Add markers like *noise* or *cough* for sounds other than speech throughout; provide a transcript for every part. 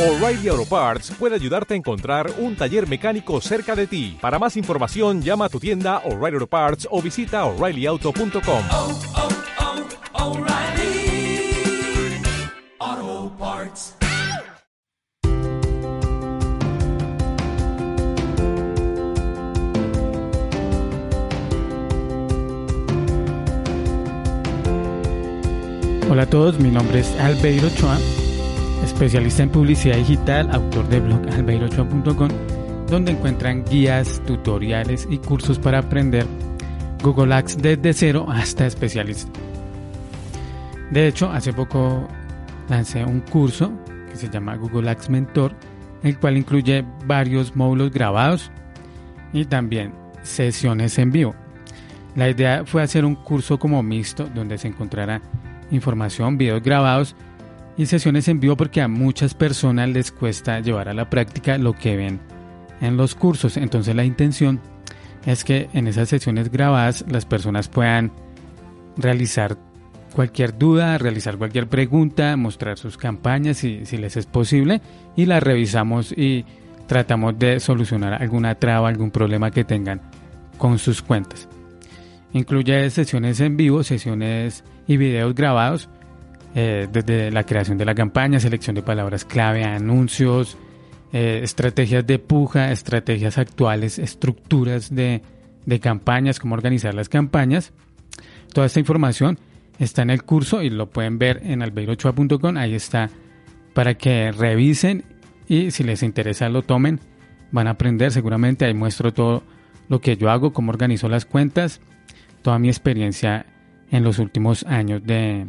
O'Reilly Auto Parts puede ayudarte a encontrar un taller mecánico cerca de ti. Para más información, llama a tu tienda O'Reilly Auto Parts o visita oreillyauto.com. oh, oh, O'Reilly Auto Parts. Hola a todos, mi nombre es Albeiro Ochoa, especialista en publicidad digital, autor de blog albeirochoa.com, donde encuentran guías, tutoriales y cursos para aprender Google Ads desde cero hasta especialista. De hecho, hace poco lancé un curso que se llama Google Ads Mentor, el cual incluye varios módulos grabados y también sesiones en vivo. La idea fue hacer un curso como mixto donde se encontrará información, videos grabados y sesiones en vivo porque a muchas personas les cuesta llevar a la práctica lo que ven en los cursos. Entonces la intención es que en esas sesiones grabadas las personas puedan realizar cualquier duda, realizar cualquier pregunta, mostrar sus campañas si, si les es posible y las revisamos y tratamos de solucionar alguna traba, algún problema que tengan con sus cuentas. Incluye sesiones en vivo, sesiones y videos grabados eh, desde la creación de la campaña, selección de palabras clave, anuncios, eh, estrategias de puja, estrategias actuales, estructuras de, de campañas, cómo organizar las campañas. Toda esta información está en el curso y lo pueden ver en albeirochoa.com. Ahí está para que revisen y si les interesa lo tomen. Van a aprender seguramente. Ahí muestro todo lo que yo hago, cómo organizo las cuentas, toda mi experiencia en los últimos años de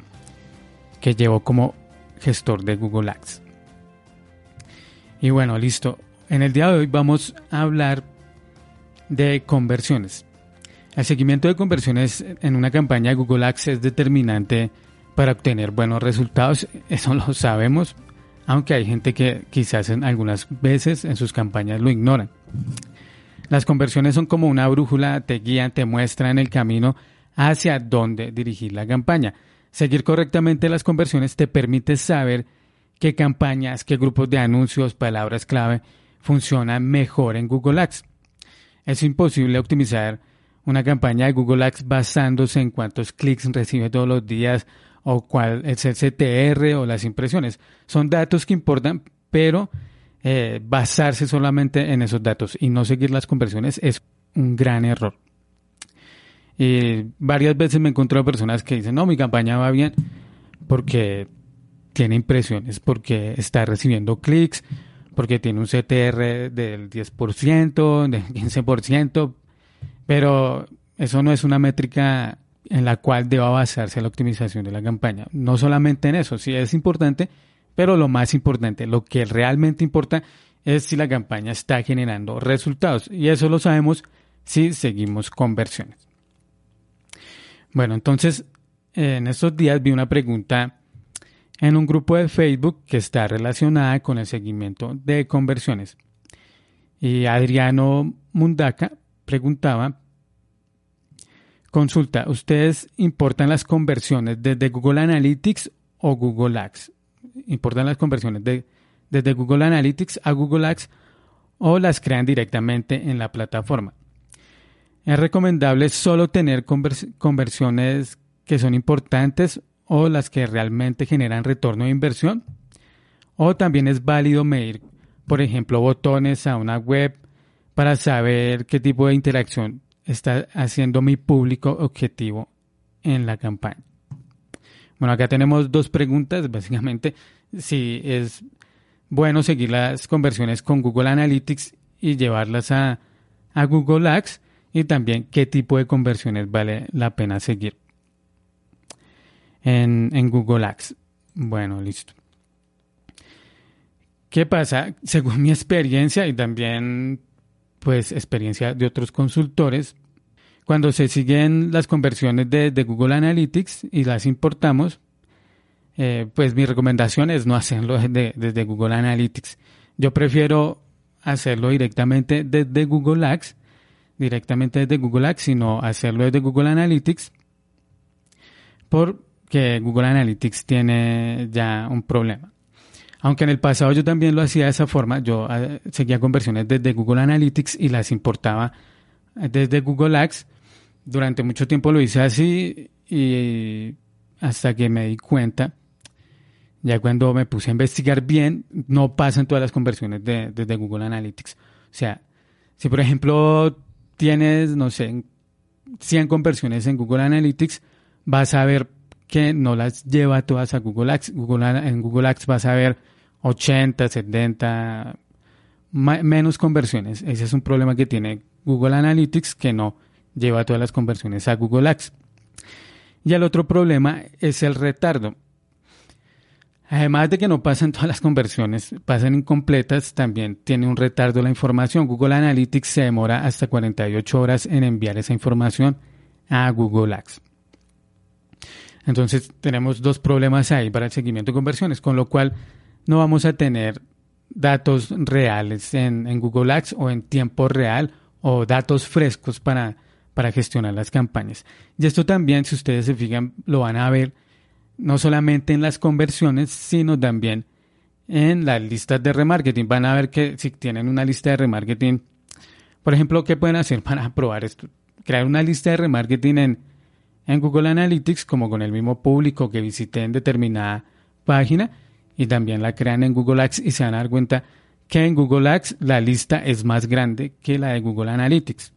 que llevo como gestor de Google Ads. Y bueno, listo. En el día de hoy vamos a hablar de conversiones. El seguimiento de conversiones en una campaña de Google Ads es determinante para obtener buenos resultados, eso lo sabemos, aunque hay gente que quizás en algunas veces en sus campañas lo ignoran. Las conversiones son como una brújula, te guían, te muestran el camino hacia dónde dirigir la campaña. Seguir correctamente las conversiones te permite saber qué campañas, qué grupos de anuncios, palabras clave funcionan mejor en Google Ads. Es imposible optimizar una campaña de Google Ads basándose en cuántos clics recibe todos los días o cuál es el CTR o las impresiones. Son datos que importan, pero eh, basarse solamente en esos datos y no seguir las conversiones es un gran error. Y varias veces me encuentro personas que dicen, no, mi campaña va bien porque tiene impresiones, porque está recibiendo clics, porque tiene un CTR del 10%, del 15%, pero eso no es una métrica en la cual deba basarse la optimización de la campaña. No solamente en eso, sí es importante, pero lo más importante, lo que realmente importa es si la campaña está generando resultados. Y eso lo sabemos si seguimos conversiones. Bueno, entonces, en estos días vi una pregunta en un grupo de Facebook que está relacionada con el seguimiento de conversiones. Y Adriano Mundaca preguntaba, consulta, ¿ustedes importan las conversiones desde Google Analytics o Google Ads? ¿Importan las conversiones de, desde Google Analytics a Google Ads o las crean directamente en la plataforma? Es recomendable solo tener conversiones que son importantes o las que realmente generan retorno de inversión. O también es válido medir, por ejemplo, botones a una web para saber qué tipo de interacción está haciendo mi público objetivo en la campaña. Bueno, acá tenemos dos preguntas, básicamente, si es bueno seguir las conversiones con Google Analytics y llevarlas a, a Google Ads y también qué tipo de conversiones vale la pena seguir en, en Google Ads. Bueno, listo. ¿Qué pasa? *laughs* Según mi experiencia y también pues experiencia de otros consultores, cuando se siguen las conversiones de, de Google Analytics y las importamos, eh, pues mi recomendación es no hacerlo *laughs* desde, desde Google Analytics. Yo prefiero hacerlo directamente desde Google Ads directamente desde Google Ads, sino hacerlo desde Google Analytics, porque Google Analytics tiene ya un problema. Aunque en el pasado yo también lo hacía de esa forma, yo eh, seguía conversiones desde Google Analytics y las importaba desde Google Ads. Durante mucho tiempo lo hice así y hasta que me di cuenta, ya cuando me puse a investigar bien, no pasan todas las conversiones de, desde Google Analytics. O sea, si por ejemplo tienes, no sé, 100 conversiones en Google Analytics, vas a ver que no las lleva todas a Google Ads. Google, en Google Ads vas a ver 80, 70, menos conversiones. Ese es un problema que tiene Google Analytics que no lleva todas las conversiones a Google Ads. Y el otro problema es el retardo. Además de que no pasan todas las conversiones, pasan incompletas, también tiene un retardo la información. Google Analytics se demora hasta 48 horas en enviar esa información a Google Ads. Entonces tenemos dos problemas ahí para el seguimiento de conversiones, con lo cual no vamos a tener datos reales en, Google Ads o en tiempo real o datos frescos para, para gestionar las campañas. Y esto también, si ustedes se fijan, lo van a ver no solamente en las conversiones, sino también en las listas de remarketing. Van a ver que si tienen una lista de remarketing, por ejemplo, ¿qué pueden hacer *laughs* para probar esto? Crear una lista de remarketing en, en Google Analytics, como con el mismo público que visité en determinada página, y también la crean en Google Ads y se van a dar cuenta que en Google Ads la lista es más grande que la de Google Analytics.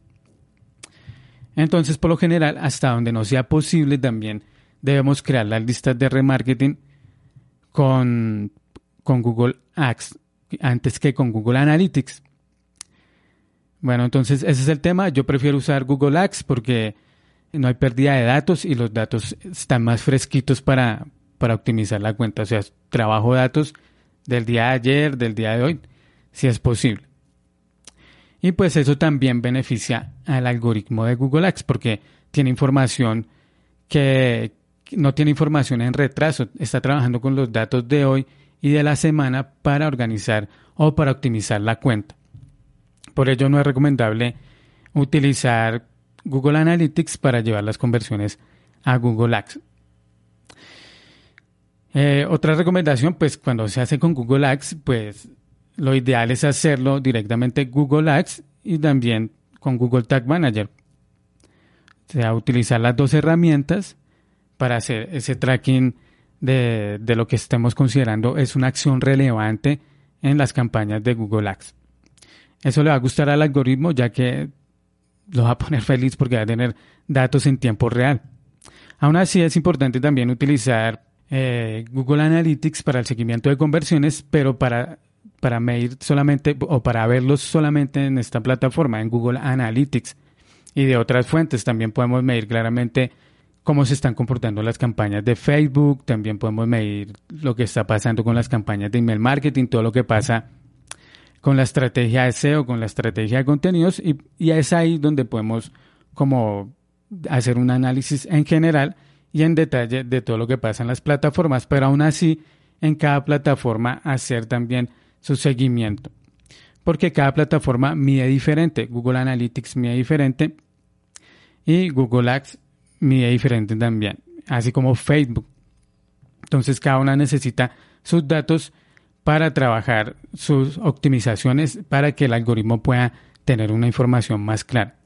Entonces, por lo general, hasta donde no sea posible, también debemos crear las listas de remarketing con, con Google Ads antes que con Google Analytics. Bueno, entonces ese es el tema. Yo prefiero usar Google Ads porque no hay pérdida de datos y los datos están más fresquitos para, para optimizar la cuenta. O sea, trabajo datos del día de ayer, del día de hoy, si es posible. Y pues eso también beneficia al algoritmo de Google Ads porque tiene información que no tiene información en retraso, está trabajando con los datos de hoy y de la semana para organizar o para optimizar la cuenta. Por ello no es recomendable utilizar Google Analytics para llevar las conversiones a Google Ads. Eh, otra recomendación, pues cuando se hace con Google Ads, pues lo ideal es hacerlo directamente Google Ads y también con Google Tag Manager. O sea, utilizar las dos herramientas para hacer ese tracking de, de lo que estemos considerando es una acción relevante en las campañas de Google Ads. Eso le va a gustar al algoritmo ya que lo va a poner *laughs* feliz porque va a tener datos en tiempo real. Aún así es importante también utilizar eh, Google Analytics para el seguimiento de conversiones, pero para, para medir solamente o para verlos solamente en esta plataforma, en Google Analytics. Y de otras fuentes también podemos medir claramente cómo se están comportando las campañas de Facebook, también podemos medir lo que está pasando con las campañas de email marketing, todo lo que pasa con la estrategia de SEO, con la estrategia de contenidos y, y es ahí donde podemos como hacer un análisis en general y en detalle de todo lo que pasa en las plataformas, pero aún así en cada plataforma hacer también su seguimiento. Porque cada plataforma mide diferente. Google Analytics mide diferente y Google Ads mide diferente también, así como Facebook. Entonces cada una necesita sus datos para trabajar sus optimizaciones para que el algoritmo pueda tener una información más clara.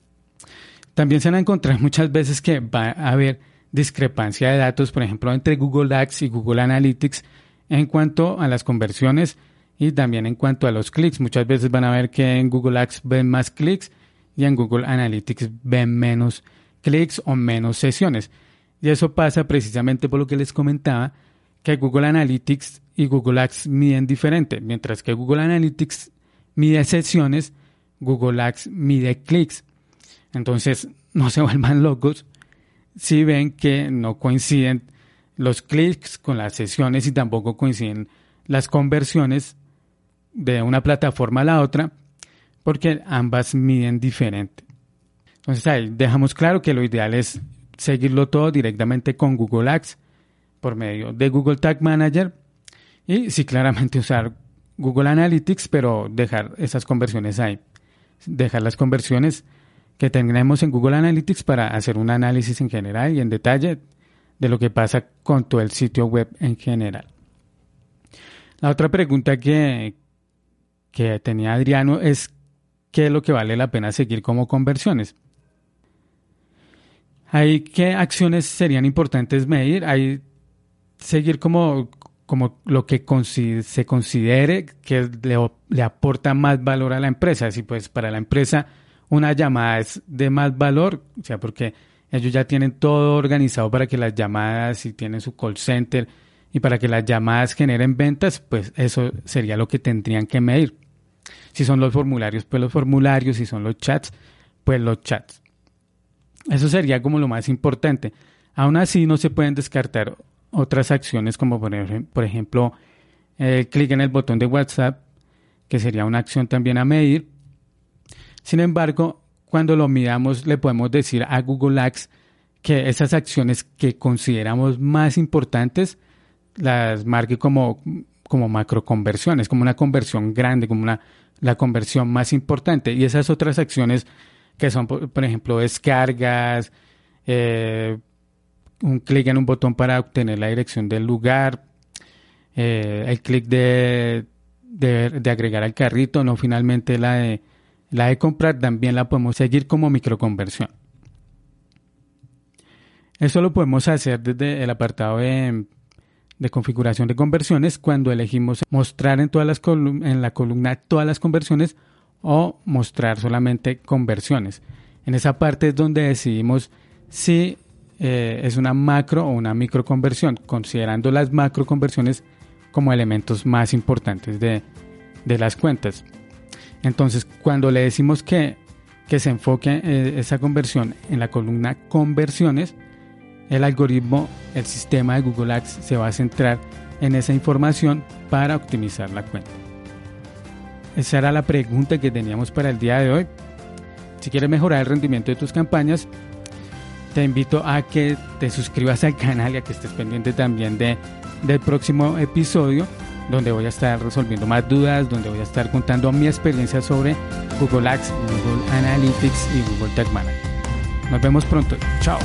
También se van a encontrar *laughs* muchas veces que va a haber discrepancia de datos, por ejemplo, entre Google Ads y Google Analytics en cuanto a las conversiones y también en cuanto a los clics. Muchas veces van a ver que en Google Ads ven más clics y en Google Analytics ven menos clics o menos sesiones. Y eso pasa precisamente por lo que les comentaba, que Google Analytics y Google Ads miden diferente. Mientras que Google Analytics mide sesiones, Google Ads mide clics. Entonces, *laughs* no se vuelvan locos si ven que no coinciden los clics con las sesiones y tampoco coinciden las conversiones de una plataforma a la otra, porque ambas miden diferente. Entonces ahí dejamos claro que lo ideal es seguirlo todo directamente con Google Ads por medio de Google Tag Manager y sí claramente usar Google Analytics, pero dejar esas conversiones ahí. Dejar las conversiones que tenemos en Google Analytics para hacer un análisis en general y en detalle de lo que pasa con todo el sitio web en general. La otra pregunta que, que tenía Adriano es qué es lo que vale la pena seguir como conversiones. Hay qué acciones serían importantes medir, hay seguir como, como lo que se considere que le, le, aporta más valor a la empresa. Si pues para la empresa una llamada es de más valor, o sea, porque ellos ya tienen todo organizado para que las llamadas, si tienen su call center y para que las llamadas generen ventas, pues eso sería lo que tendrían que medir. Si son los formularios, pues los formularios, si son los chats, pues los chats. Eso sería como lo más importante. Aún así no se pueden descartar otras acciones como por ejemplo el clic en el botón de WhatsApp, que sería una acción también a medir. Sin embargo, cuando lo midamos le podemos decir a Google Ads que esas acciones que consideramos más importantes las marque como, como macro conversiones, como una conversión grande, como una, la conversión más importante. Y esas otras acciones que son, por, ejemplo, descargas, eh, un clic en un botón para obtener la dirección del lugar, eh, el clic de, de, agregar al carrito, no finalmente la de, la de comprar, también la podemos seguir como microconversión. Eso lo podemos hacer desde el apartado de, de configuración de conversiones cuando elegimos mostrar en, todas las en la columna todas las conversiones o mostrar solamente conversiones. En esa parte es donde decidimos si eh, es una macro o una micro conversión, considerando las macro conversiones como elementos más importantes de, las cuentas. Entonces, cuando le decimos que, que se enfoque eh, esa conversión en la columna conversiones, el algoritmo, el sistema de Google Ads se va a centrar en esa información para optimizar la cuenta. Esa era la pregunta que teníamos para el día de hoy. Si quieres mejorar el rendimiento de tus campañas, te invito a que te suscribas al canal y a que estés pendiente también de, del próximo episodio donde voy a estar resolviendo más dudas, donde voy a estar contando mi experiencia sobre Google Ads, Google Analytics y Google Tag Manager. Nos vemos pronto. Chao.